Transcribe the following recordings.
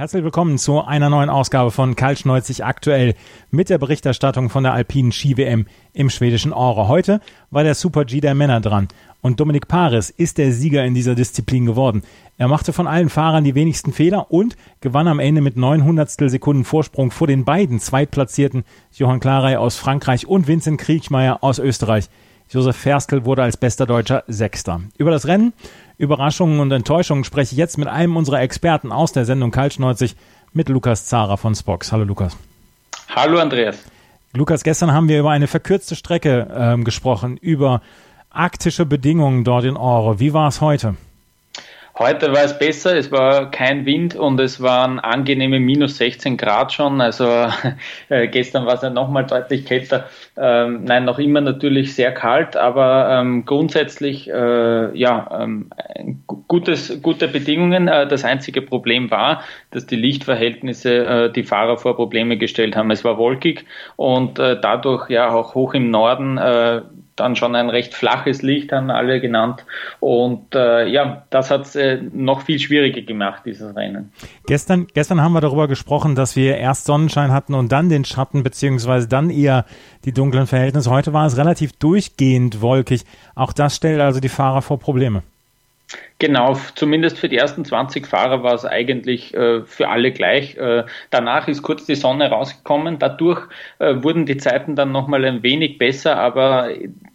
Herzlich willkommen zu einer neuen Ausgabe von Kaltschneuzig aktuell mit der Berichterstattung von der alpinen Ski-WM im schwedischen Ore. Heute war der Super G der Männer dran und Dominik Paris ist der Sieger in dieser Disziplin geworden. Er machte von allen Fahrern die wenigsten Fehler und gewann am Ende mit 900 Sekunden Vorsprung vor den beiden Zweitplatzierten Johann Klarey aus Frankreich und Vincent Kriechmeier aus Österreich. Josef Ferstl wurde als bester Deutscher Sechster. Über das Rennen, Überraschungen und Enttäuschungen spreche ich jetzt mit einem unserer Experten aus der Sendung Kaltschneuzig, mit Lukas Zara von Spox. Hallo Lukas. Hallo Andreas. Lukas, gestern haben wir über eine verkürzte Strecke ähm, gesprochen, über arktische Bedingungen dort in Oro. Wie war es heute? Heute war es besser, es war kein Wind und es waren angenehme minus 16 Grad schon. Also äh, gestern war es ja nochmal deutlich kälter. Ähm, nein, noch immer natürlich sehr kalt, aber ähm, grundsätzlich äh, ja ähm, gutes, gute Bedingungen. Äh, das einzige Problem war, dass die Lichtverhältnisse äh, die Fahrer vor Probleme gestellt haben. Es war wolkig und äh, dadurch ja auch hoch im Norden äh, dann schon ein recht flaches Licht, haben alle genannt. Und äh, ja, das hat es äh, noch viel schwieriger gemacht, dieses Rennen. Gestern, gestern haben wir darüber gesprochen, dass wir erst Sonnenschein hatten und dann den Schatten, beziehungsweise dann eher die dunklen Verhältnisse. Heute war es relativ durchgehend wolkig. Auch das stellt also die Fahrer vor Probleme. Genau, zumindest für die ersten 20 Fahrer war es eigentlich äh, für alle gleich. Äh, danach ist kurz die Sonne rausgekommen. Dadurch äh, wurden die Zeiten dann nochmal ein wenig besser, aber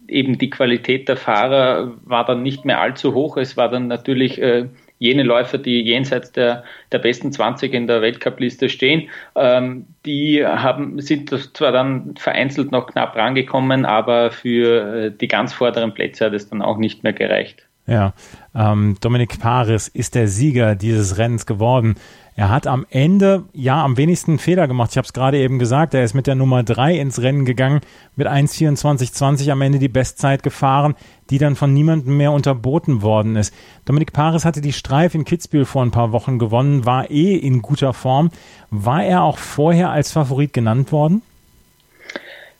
eben die Qualität der Fahrer war dann nicht mehr allzu hoch. Es war dann natürlich äh, jene Läufer, die jenseits der, der besten 20 in der Weltcup-Liste stehen, ähm, die haben, sind zwar dann vereinzelt noch knapp rangekommen, aber für äh, die ganz vorderen Plätze hat es dann auch nicht mehr gereicht. Ja, ähm, Dominik Paris ist der Sieger dieses Rennens geworden. Er hat am Ende ja am wenigsten Fehler gemacht. Ich habe es gerade eben gesagt. Er ist mit der Nummer 3 ins Rennen gegangen, mit 1,24,20 am Ende die Bestzeit gefahren, die dann von niemandem mehr unterboten worden ist. Dominik Paris hatte die Streif in Kitzbühel vor ein paar Wochen gewonnen, war eh in guter Form. War er auch vorher als Favorit genannt worden?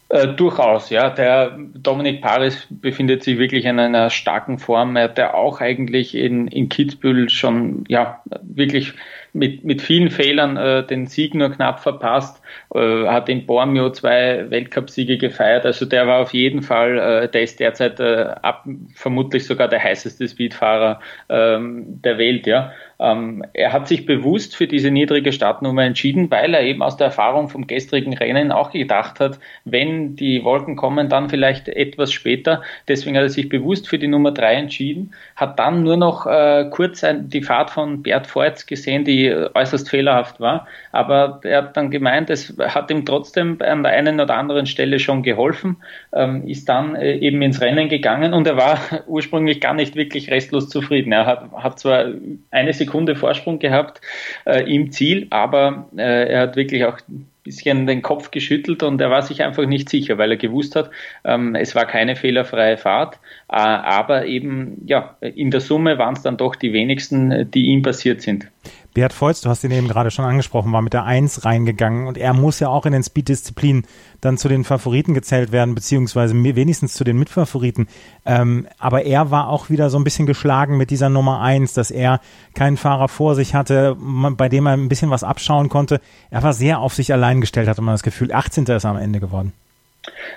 Äh, durchaus, ja. Der Dominik Paris befindet sich wirklich in einer starken Form. Er hat ja auch eigentlich in, in Kitzbühel schon, ja, wirklich mit, mit vielen Fehlern äh, den Sieg nur knapp verpasst, äh, hat in Bormio zwei Weltcupsiege gefeiert. Also der war auf jeden Fall, äh, der ist derzeit äh, ab, vermutlich sogar der heißeste Speedfahrer ähm, der Welt, ja. Ähm, er hat sich bewusst für diese niedrige Startnummer entschieden, weil er eben aus der Erfahrung vom gestrigen Rennen auch gedacht hat, wenn die Wolken kommen, dann vielleicht etwas später. Deswegen hat er sich bewusst für die Nummer drei entschieden, hat dann nur noch äh, kurz ein, die Fahrt von Bert Voits gesehen, die äußerst fehlerhaft war. Aber er hat dann gemeint, es hat ihm trotzdem an der einen oder anderen Stelle schon geholfen, ähm, ist dann äh, eben ins Rennen gegangen und er war ursprünglich gar nicht wirklich restlos zufrieden. Er hat, hat zwar eine Sekunde Vorsprung gehabt äh, im Ziel, aber äh, er hat wirklich auch ein bisschen den Kopf geschüttelt und er war sich einfach nicht sicher, weil er gewusst hat, ähm, es war keine fehlerfreie Fahrt, äh, aber eben ja, in der Summe waren es dann doch die wenigsten, die ihm passiert sind. Beat Volz, du hast ihn eben gerade schon angesprochen, war mit der Eins reingegangen und er muss ja auch in den Speed-Disziplinen dann zu den Favoriten gezählt werden, beziehungsweise wenigstens zu den Mitfavoriten. Ähm, aber er war auch wieder so ein bisschen geschlagen mit dieser Nummer Eins, dass er keinen Fahrer vor sich hatte, bei dem er ein bisschen was abschauen konnte. Er war sehr auf sich allein gestellt, hatte man das Gefühl. 18. ist er am Ende geworden.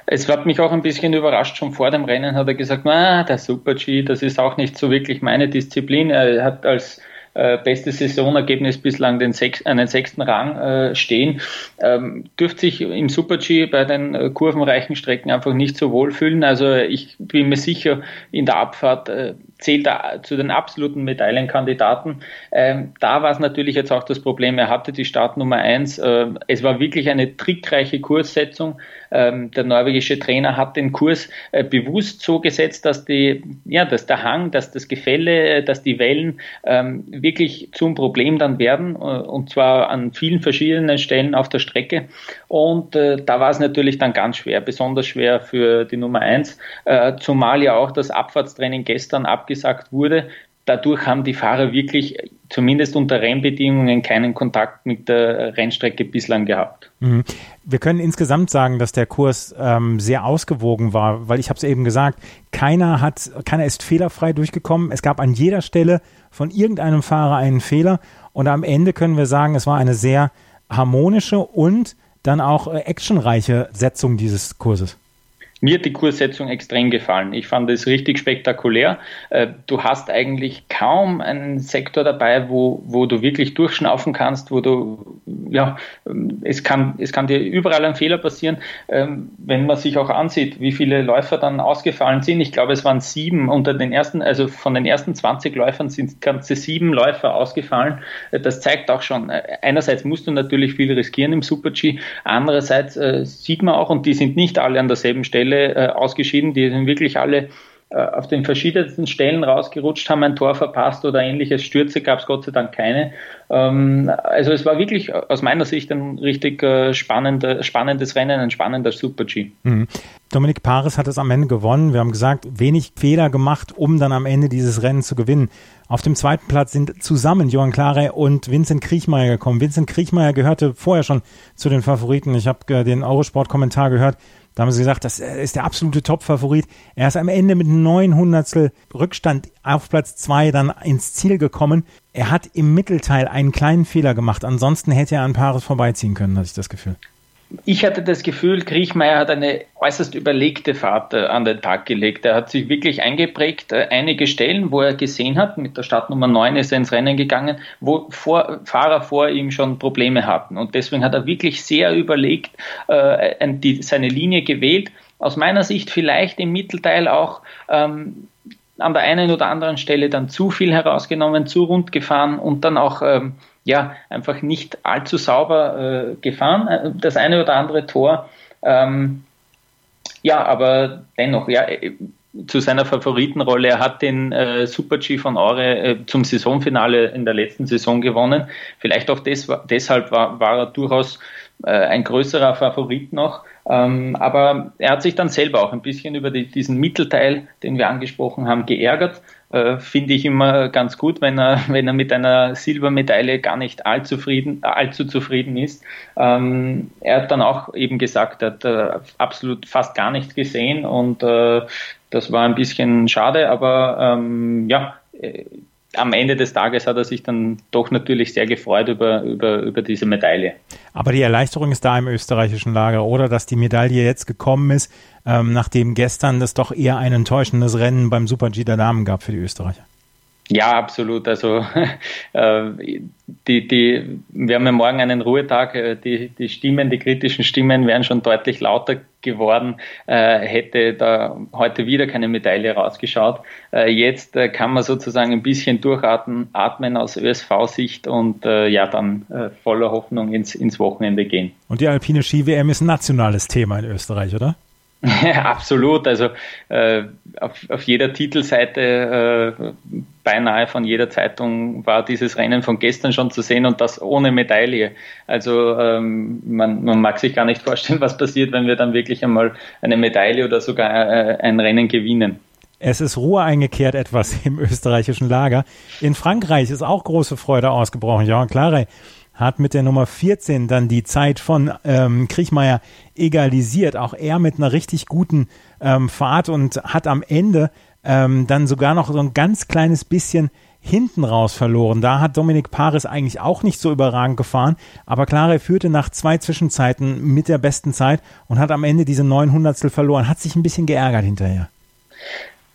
Es hat mich auch ein bisschen überrascht. Schon vor dem Rennen hat er gesagt, na, der Super G, das ist auch nicht so wirklich meine Disziplin. Er hat als äh, bestes Saisonergebnis bislang den sech, einen sechsten Rang äh, stehen, ähm, dürfte sich im Super-G bei den äh, kurvenreichen Strecken einfach nicht so wohlfühlen. Also ich bin mir sicher, in der Abfahrt äh, zählt er zu den absoluten Medaillenkandidaten. Ähm, da war es natürlich jetzt auch das Problem, er hatte die Startnummer eins. Äh, es war wirklich eine trickreiche Kurssetzung. Ähm, der norwegische Trainer hat den Kurs äh, bewusst so gesetzt, dass die, ja, dass der Hang, dass das Gefälle, dass die Wellen ähm, wirklich zum Problem dann werden, äh, und zwar an vielen verschiedenen Stellen auf der Strecke. Und äh, da war es natürlich dann ganz schwer, besonders schwer für die Nummer eins, äh, zumal ja auch das Abfahrtstraining gestern abgesagt wurde. Dadurch haben die Fahrer wirklich zumindest unter Rennbedingungen keinen Kontakt mit der Rennstrecke bislang gehabt. Mhm. Wir können insgesamt sagen, dass der Kurs ähm, sehr ausgewogen war, weil ich habe es eben gesagt, keiner hat, keiner ist fehlerfrei durchgekommen. Es gab an jeder Stelle von irgendeinem Fahrer einen Fehler und am Ende können wir sagen, es war eine sehr harmonische und dann auch äh, actionreiche Setzung dieses Kurses. Mir hat die Kurssetzung extrem gefallen. Ich fand es richtig spektakulär. Äh, du hast eigentlich kaum einen Sektor dabei, wo, wo du wirklich durchschnaufen kannst, wo du, ja, es kann, es kann dir überall ein Fehler passieren. Ähm, wenn man sich auch ansieht, wie viele Läufer dann ausgefallen sind. Ich glaube, es waren sieben unter den ersten, also von den ersten 20 Läufern sind ganze sieben Läufer ausgefallen. Äh, das zeigt auch schon, äh, einerseits musst du natürlich viel riskieren im Super-G, andererseits sieht man auch, und die sind nicht alle an derselben Stelle, Fälle äh, ausgeschieden. Die sind wirklich alle äh, auf den verschiedensten Stellen rausgerutscht, haben ein Tor verpasst oder ähnliches. Stürze gab es Gott sei Dank keine. Ähm, also es war wirklich aus meiner Sicht ein richtig äh, spannender, spannendes Rennen, ein spannender Super-G. Mhm. Dominik Paris hat es am Ende gewonnen. Wir haben gesagt, wenig Fehler gemacht, um dann am Ende dieses Rennen zu gewinnen. Auf dem zweiten Platz sind zusammen Johann Klare und Vincent Kriechmeier gekommen. Vincent Kriechmeier gehörte vorher schon zu den Favoriten. Ich habe äh, den Eurosport-Kommentar gehört. Da haben sie gesagt, das ist der absolute Top-Favorit. Er ist am Ende mit neun Hundertstel Rückstand auf Platz zwei dann ins Ziel gekommen. Er hat im Mittelteil einen kleinen Fehler gemacht. Ansonsten hätte er an Paris vorbeiziehen können, hatte ich das Gefühl ich hatte das Gefühl, Kriechmeier hat eine äußerst überlegte Fahrt äh, an den Tag gelegt. Er hat sich wirklich eingeprägt. Äh, einige Stellen, wo er gesehen hat, mit der Startnummer 9 ist er ins Rennen gegangen, wo vor, Fahrer vor ihm schon Probleme hatten. Und deswegen hat er wirklich sehr überlegt äh, die, seine Linie gewählt. Aus meiner Sicht vielleicht im Mittelteil auch ähm, an der einen oder anderen Stelle dann zu viel herausgenommen, zu rund gefahren und dann auch ähm, ja, einfach nicht allzu sauber äh, gefahren, äh, das eine oder andere Tor. Ähm, ja, aber dennoch, ja, äh, zu seiner Favoritenrolle. Er hat den äh, Super G von Aure äh, zum Saisonfinale in der letzten Saison gewonnen. Vielleicht auch des, deshalb war, war er durchaus äh, ein größerer Favorit noch. Ähm, aber er hat sich dann selber auch ein bisschen über die, diesen Mittelteil, den wir angesprochen haben, geärgert äh, finde ich immer ganz gut, wenn er, wenn er mit einer Silbermedaille gar nicht allzu, zufrieden, allzu zufrieden ist. Ähm, er hat dann auch eben gesagt, er hat äh, absolut fast gar nichts gesehen und äh, das war ein bisschen schade, aber ähm, ja, äh, am Ende des Tages hat er sich dann doch natürlich sehr gefreut über, über, über diese Medaille. Aber die Erleichterung ist da im österreichischen Lager, oder? Dass die Medaille jetzt gekommen ist, ähm, nachdem gestern das doch eher ein enttäuschendes Rennen beim Super-G der Damen gab für die Österreicher. Ja, absolut. Also äh, die, die, wir haben ja morgen einen Ruhetag. Äh, die, die Stimmen, die kritischen Stimmen wären schon deutlich lauter geworden, äh, hätte da heute wieder keine Medaille rausgeschaut. Äh, jetzt äh, kann man sozusagen ein bisschen durchatmen atmen aus ÖSV-Sicht und äh, ja dann äh, voller Hoffnung ins, ins Wochenende gehen. Und die alpine Ski-WM ist ein nationales Thema in Österreich, oder? Absolut. Also äh, auf, auf jeder Titelseite äh, beinahe von jeder Zeitung war dieses Rennen von gestern schon zu sehen und das ohne Medaille. Also ähm, man, man mag sich gar nicht vorstellen, was passiert, wenn wir dann wirklich einmal eine Medaille oder sogar äh, ein Rennen gewinnen. Es ist Ruhe eingekehrt etwas im österreichischen Lager. In Frankreich ist auch große Freude ausgebrochen. Ja, Klare hat mit der Nummer 14 dann die Zeit von ähm, Kriechmeier egalisiert. Auch er mit einer richtig guten ähm, Fahrt und hat am Ende ähm, dann sogar noch so ein ganz kleines bisschen hinten raus verloren. Da hat Dominik Paris eigentlich auch nicht so überragend gefahren, aber klar, er führte nach zwei Zwischenzeiten mit der besten Zeit und hat am Ende diese 900 verloren, hat sich ein bisschen geärgert hinterher.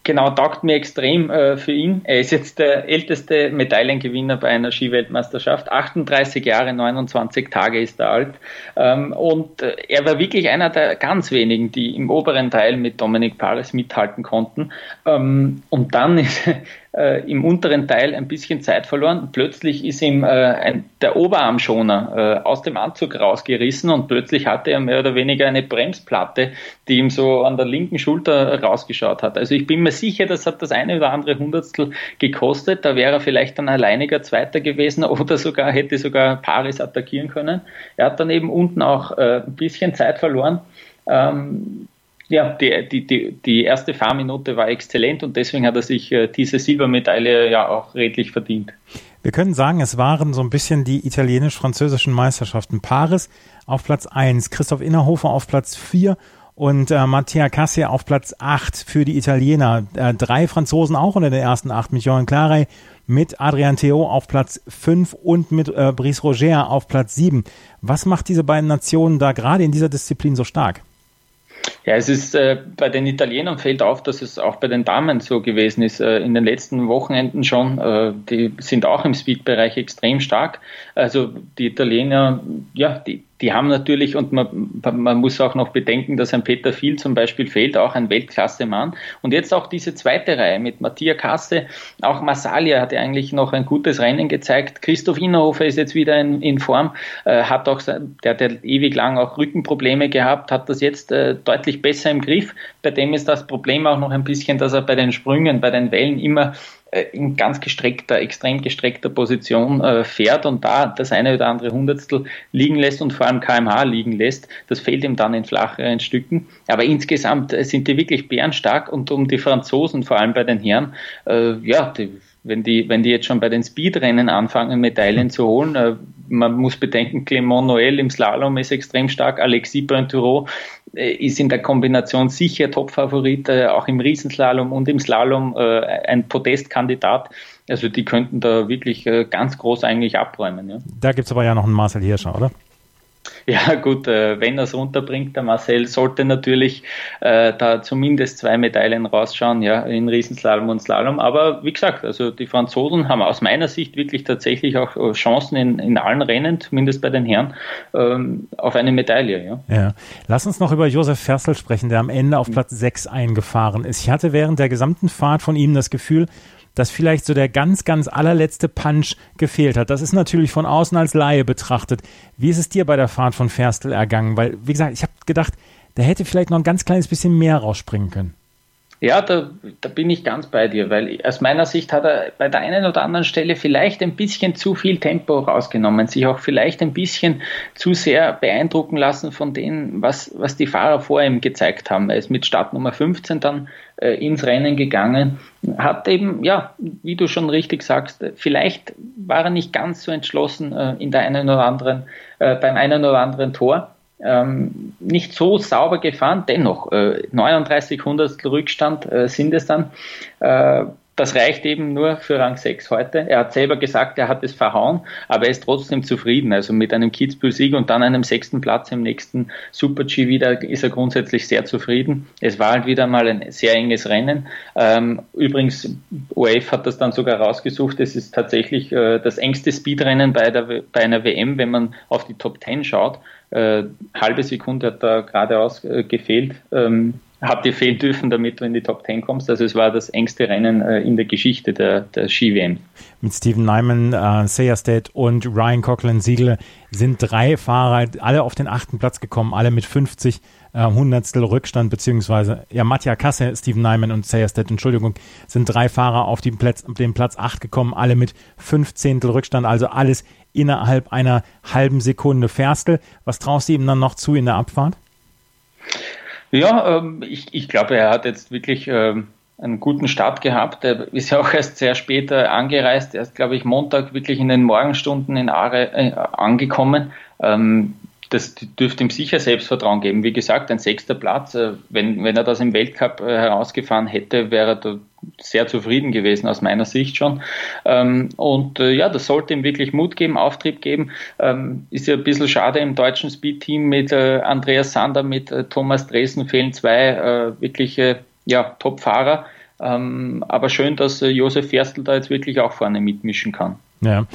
Genau, taugt mir extrem äh, für ihn. Er ist jetzt der älteste Medaillengewinner bei einer Skiweltmeisterschaft. 38 Jahre, 29 Tage ist er alt. Ähm, und äh, er war wirklich einer der ganz wenigen, die im oberen Teil mit Dominik Paris mithalten konnten. Ähm, und dann ist äh, im unteren Teil ein bisschen Zeit verloren. Plötzlich ist ihm äh, ein, der Oberarmschoner äh, aus dem Anzug rausgerissen und plötzlich hatte er mehr oder weniger eine Bremsplatte, die ihm so an der linken Schulter rausgeschaut hat. Also ich bin mir sicher, das hat das eine oder andere Hundertstel gekostet. Da wäre er vielleicht ein alleiniger Zweiter gewesen oder sogar hätte sogar Paris attackieren können. Er hat dann eben unten auch äh, ein bisschen Zeit verloren. Ähm, ja, die, die, die, die erste Fahrminute war exzellent und deswegen hat er sich äh, diese Silbermedaille ja auch redlich verdient. Wir können sagen, es waren so ein bisschen die italienisch-französischen Meisterschaften. Paris auf Platz 1, Christoph Innerhofer auf Platz 4 und äh, Mattia Cassia auf Platz 8 für die Italiener. Äh, drei Franzosen auch unter den ersten acht mit Johan Claray, mit Adrian Theo auf Platz 5 und mit äh, Brice Roger auf Platz 7. Was macht diese beiden Nationen da gerade in dieser Disziplin so stark? Ja, es ist äh, bei den Italienern fällt auf, dass es auch bei den Damen so gewesen ist. Äh, in den letzten Wochenenden schon. Äh, die sind auch im Speed-Bereich extrem stark. Also die Italiener, ja, die, die haben natürlich, und man, man muss auch noch bedenken, dass ein Peter Viel zum Beispiel fehlt, auch ein Weltklasse-Mann. Und jetzt auch diese zweite Reihe mit Mattia Kasse, auch Massalia hat ja eigentlich noch ein gutes Rennen gezeigt. Christoph Innerhofer ist jetzt wieder in, in Form, äh, hat auch, der hat ja ewig lang auch Rückenprobleme gehabt, hat das jetzt äh, deutlich besser im Griff. Bei dem ist das Problem auch noch ein bisschen, dass er bei den Sprüngen, bei den Wellen immer in ganz gestreckter, extrem gestreckter Position äh, fährt und da das eine oder andere Hundertstel liegen lässt und vor allem kmh liegen lässt. Das fehlt ihm dann in flacheren Stücken. Aber insgesamt äh, sind die wirklich bärenstark und um die Franzosen, vor allem bei den Herren, äh, ja, die, wenn die, wenn die jetzt schon bei den Speedrennen anfangen, Medaillen zu holen, äh, man muss bedenken, Clement Noël im Slalom ist extrem stark, Alexis Pointureau äh, ist in der Kombination sicher Topfavorit, äh, auch im Riesenslalom und im Slalom äh, ein Podestkandidat. Also die könnten da wirklich ganz groß eigentlich abräumen. Ja. Da gibt es aber ja noch einen Marcel Hirscher, oder? Ja gut, äh, wenn er es runterbringt, der Marcel sollte natürlich äh, da zumindest zwei Medaillen rausschauen, ja, in Riesenslalom und Slalom. Aber wie gesagt, also die Franzosen haben aus meiner Sicht wirklich tatsächlich auch äh, Chancen in, in allen Rennen, zumindest bei den Herren, ähm, auf eine Medaille. Ja. ja. Lass uns noch über Josef Ferstl sprechen, der am Ende auf Platz 6 eingefahren ist. Ich hatte während der gesamten Fahrt von ihm das Gefühl, dass vielleicht so der ganz, ganz allerletzte Punch gefehlt hat. Das ist natürlich von außen als Laie betrachtet. Wie ist es dir bei der Fahrt von Ferstel ergangen? Weil, wie gesagt, ich habe gedacht, der hätte vielleicht noch ein ganz kleines bisschen mehr rausspringen können. Ja, da, da bin ich ganz bei dir, weil aus meiner Sicht hat er bei der einen oder anderen Stelle vielleicht ein bisschen zu viel Tempo rausgenommen, sich auch vielleicht ein bisschen zu sehr beeindrucken lassen von dem, was, was die Fahrer vor ihm gezeigt haben. Er ist mit Startnummer 15 dann äh, ins Rennen gegangen, hat eben, ja, wie du schon richtig sagst, vielleicht war er nicht ganz so entschlossen äh, in der einen oder anderen, äh, beim einen oder anderen Tor ähm, nicht so sauber gefahren, dennoch äh, 39 Hundertstel Rückstand äh, sind es dann. Äh, das reicht eben nur für Rang 6 heute. Er hat selber gesagt, er hat es verhauen, aber er ist trotzdem zufrieden. Also mit einem Kitzbühel-Sieg und dann einem sechsten Platz im nächsten Super-G wieder ist er grundsätzlich sehr zufrieden. Es war halt wieder mal ein sehr enges Rennen. Ähm, übrigens, OF hat das dann sogar rausgesucht. Es ist tatsächlich äh, das engste Speedrennen bei, der, bei einer WM, wenn man auf die Top 10 schaut. Äh, halbe Sekunde hat da geradeaus äh, gefehlt. Ähm, hat dir fehlen dürfen, damit du in die Top 10 kommst. Also es war das engste Rennen äh, in der Geschichte der, der Ski-WM. Mit Steven Nyman, äh, Seyerstedt und Ryan Coughlin-Siegel sind drei Fahrer alle auf den achten Platz gekommen, alle mit 50 äh, Hundertstel Rückstand, beziehungsweise ja, Mattia Kasse, Steven Nyman und Seyerstedt, Entschuldigung, sind drei Fahrer auf den Platz, den Platz 8 gekommen, alle mit 15 Rückstand, also alles innerhalb einer halben Sekunde. Ferstel, was traust du ihm dann noch zu in der Abfahrt? Ja, ähm, ich, ich glaube, er hat jetzt wirklich ähm, einen guten Start gehabt. Er ist ja auch erst sehr später angereist. Er ist, glaube ich, Montag wirklich in den Morgenstunden in Aare äh, angekommen. Ähm, das dürfte ihm sicher Selbstvertrauen geben. Wie gesagt, ein sechster Platz. Äh, wenn, wenn er das im Weltcup äh, herausgefahren hätte, wäre er da sehr zufrieden gewesen aus meiner Sicht schon. Ähm, und äh, ja, das sollte ihm wirklich Mut geben, Auftrieb geben. Ähm, ist ja ein bisschen schade im deutschen Speed-Team mit Andreas Sander, mit Thomas Dresen fehlen zwei wirkliche ja, Top-Fahrer. Ähm, aber schön, dass Josef Ferstl da jetzt wirklich auch vorne mitmischen kann. Ja,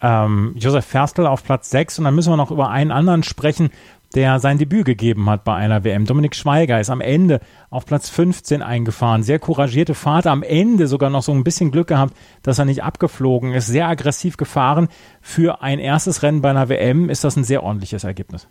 ähm, Josef Ferstl auf Platz 6 und dann müssen wir noch über einen anderen sprechen, der sein Debüt gegeben hat bei einer WM. Dominik Schweiger ist am Ende auf Platz 15 eingefahren. Sehr couragierte Fahrt, am Ende sogar noch so ein bisschen Glück gehabt, dass er nicht abgeflogen ist. Sehr aggressiv gefahren. Für ein erstes Rennen bei einer WM ist das ein sehr ordentliches Ergebnis.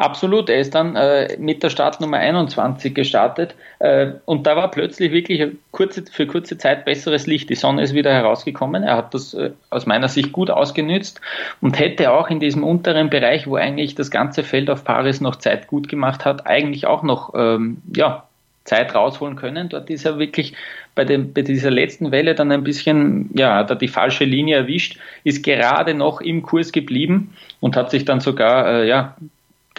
Absolut, er ist dann äh, mit der Startnummer 21 gestartet äh, und da war plötzlich wirklich kurze, für kurze Zeit besseres Licht. Die Sonne ist wieder herausgekommen. Er hat das äh, aus meiner Sicht gut ausgenützt und hätte auch in diesem unteren Bereich, wo eigentlich das ganze Feld auf Paris noch Zeit gut gemacht hat, eigentlich auch noch ähm, ja, Zeit rausholen können. Dort ist er wirklich bei, dem, bei dieser letzten Welle dann ein bisschen, ja, er die falsche Linie erwischt, ist gerade noch im Kurs geblieben und hat sich dann sogar, äh, ja,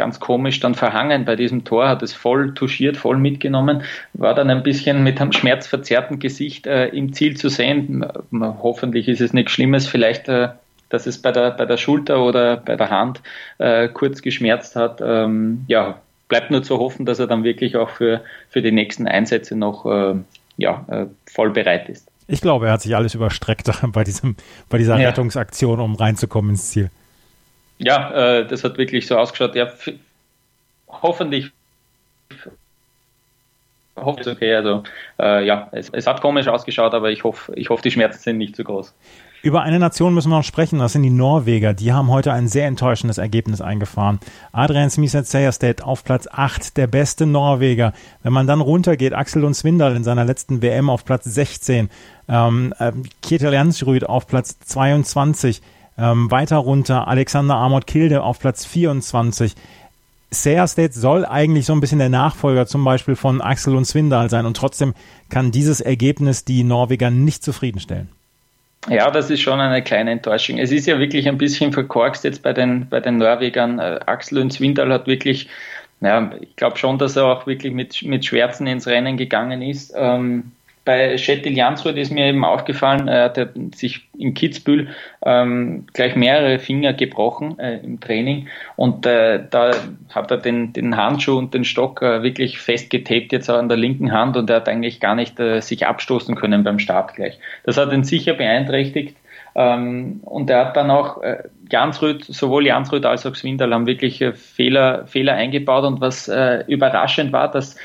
ganz komisch dann verhangen bei diesem Tor, hat es voll touchiert, voll mitgenommen, war dann ein bisschen mit einem schmerzverzerrten Gesicht äh, im Ziel zu sehen. Hoffentlich ist es nichts Schlimmes, vielleicht, äh, dass es bei der, bei der Schulter oder bei der Hand äh, kurz geschmerzt hat. Ähm, ja, bleibt nur zu hoffen, dass er dann wirklich auch für, für die nächsten Einsätze noch äh, ja, äh, voll bereit ist. Ich glaube, er hat sich alles überstreckt bei, diesem, bei dieser ja. Rettungsaktion, um reinzukommen ins Ziel ja, äh, das hat wirklich so ausgeschaut. Ja, hoffentlich hoffe es okay. Also äh, ja, es, es, hat komisch ausgeschaut, aber ich hoffe, ich hoffe, die Schmerzen sind nicht zu groß. Über eine Nation müssen wir noch sprechen, das sind die Norweger. Die haben heute ein sehr enttäuschendes Ergebnis eingefahren. Adrian Smisset Sejerstedt auf Platz 8, der beste Norweger. Wenn man dann runtergeht, Axel und Swindal in seiner letzten WM auf Platz 16, ähm, äh, Kjetil Jansrud auf Platz 22, ähm, weiter runter Alexander Amott Kilde auf Platz 24. Seerstedt soll eigentlich so ein bisschen der Nachfolger zum Beispiel von Axel und Swindal sein und trotzdem kann dieses Ergebnis die Norweger nicht zufriedenstellen. Ja, das ist schon eine kleine Enttäuschung. Es ist ja wirklich ein bisschen verkorkst jetzt bei den, bei den Norwegern. Äh, Axel und Swindal hat wirklich, ja, ich glaube schon, dass er auch wirklich mit, mit Schmerzen ins Rennen gegangen ist. Ähm, bei Schettil Jansrud ist mir eben aufgefallen, er hat sich in Kitzbühel ähm, gleich mehrere Finger gebrochen äh, im Training. Und äh, da hat er den, den Handschuh und den Stock äh, wirklich festgetaped jetzt an der linken Hand und er hat eigentlich gar nicht äh, sich abstoßen können beim Start gleich. Das hat ihn sicher beeinträchtigt. Ähm, und er hat dann auch äh, Jansrud, sowohl Jansrud als auch Swindal haben wirklich äh, Fehler, Fehler eingebaut. Und was äh, überraschend war, dass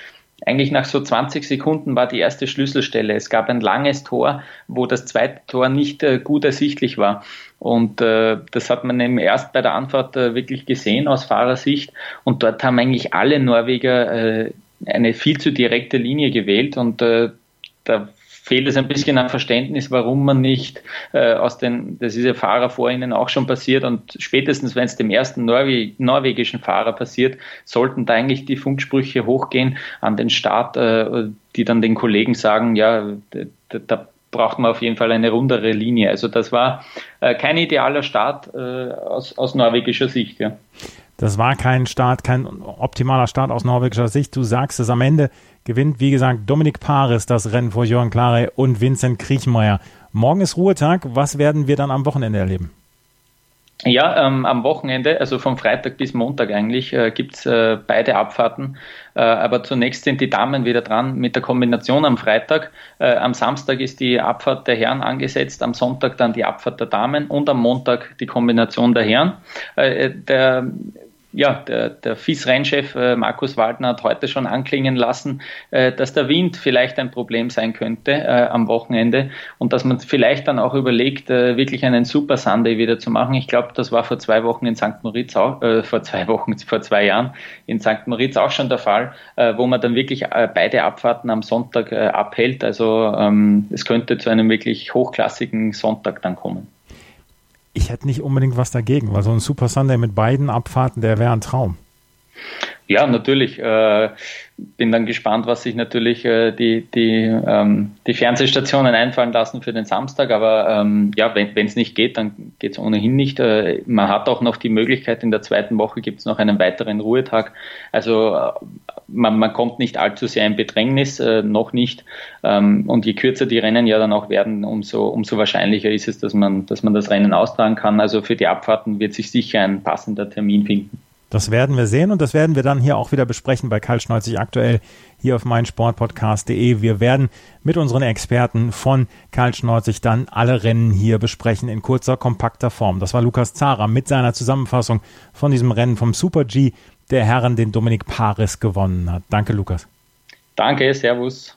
eigentlich nach so 20 Sekunden war die erste Schlüsselstelle. Es gab ein langes Tor, wo das zweite Tor nicht äh, gut ersichtlich war. Und äh, das hat man eben erst bei der Anfahrt äh, wirklich gesehen aus Fahrersicht. Und dort haben eigentlich alle Norweger äh, eine viel zu direkte Linie gewählt und da fehlt es ein bisschen an Verständnis, warum man nicht äh, aus den, das ist ja Fahrer vor ihnen auch schon passiert und spätestens wenn es dem ersten Norwe norwegischen Fahrer passiert, sollten da eigentlich die Funksprüche hochgehen an den Start, äh, die dann den Kollegen sagen, ja, da, da braucht man auf jeden Fall eine rundere Linie. Also das war äh, kein idealer Start äh, aus, aus norwegischer Sicht. Ja. Das war kein Start, kein optimaler Start aus norwegischer Sicht. Du sagst es am Ende gewinnt, wie gesagt, Dominik Paris das Rennen vor Johann Clare und Vincent Kriechmeier. Morgen ist Ruhetag. Was werden wir dann am Wochenende erleben? Ja, ähm, am Wochenende, also vom Freitag bis Montag eigentlich, äh, gibt's äh, beide Abfahrten. Äh, aber zunächst sind die Damen wieder dran mit der Kombination am Freitag. Äh, am Samstag ist die Abfahrt der Herren angesetzt, am Sonntag dann die Abfahrt der Damen und am Montag die Kombination der Herren. Äh, der ja, der, der FIS-Rennchef äh, Markus Waldner hat heute schon anklingen lassen, äh, dass der Wind vielleicht ein Problem sein könnte äh, am Wochenende und dass man vielleicht dann auch überlegt, äh, wirklich einen Super Sunday wieder zu machen. Ich glaube, das war vor zwei Wochen in St. Moritz auch, äh, vor zwei Wochen, vor zwei Jahren in St. Moritz auch schon der Fall, äh, wo man dann wirklich äh, beide Abfahrten am Sonntag äh, abhält. Also ähm, es könnte zu einem wirklich hochklassigen Sonntag dann kommen ich hätte nicht unbedingt was dagegen, weil so ein Super Sunday mit beiden Abfahrten, der wäre ein Traum. Ja, natürlich. Äh, bin dann gespannt, was sich natürlich äh, die, die, ähm, die Fernsehstationen einfallen lassen für den Samstag. Aber ähm, ja, wenn es nicht geht, dann geht es ohnehin nicht. Äh, man hat auch noch die Möglichkeit, in der zweiten Woche gibt es noch einen weiteren Ruhetag. Also äh, man, man kommt nicht allzu sehr in Bedrängnis, äh, noch nicht. Ähm, und je kürzer die Rennen ja dann auch werden, umso, umso wahrscheinlicher ist es, dass man, dass man das Rennen austragen kann. Also für die Abfahrten wird sich sicher ein passender Termin finden. Das werden wir sehen und das werden wir dann hier auch wieder besprechen bei Karl Schneuzig aktuell hier auf meinsportpodcast.de. Wir werden mit unseren Experten von Karl Schneuzig dann alle Rennen hier besprechen in kurzer, kompakter Form. Das war Lukas Zara mit seiner Zusammenfassung von diesem Rennen vom Super G der Herren, den Dominik Paris gewonnen hat. Danke, Lukas. Danke, Servus.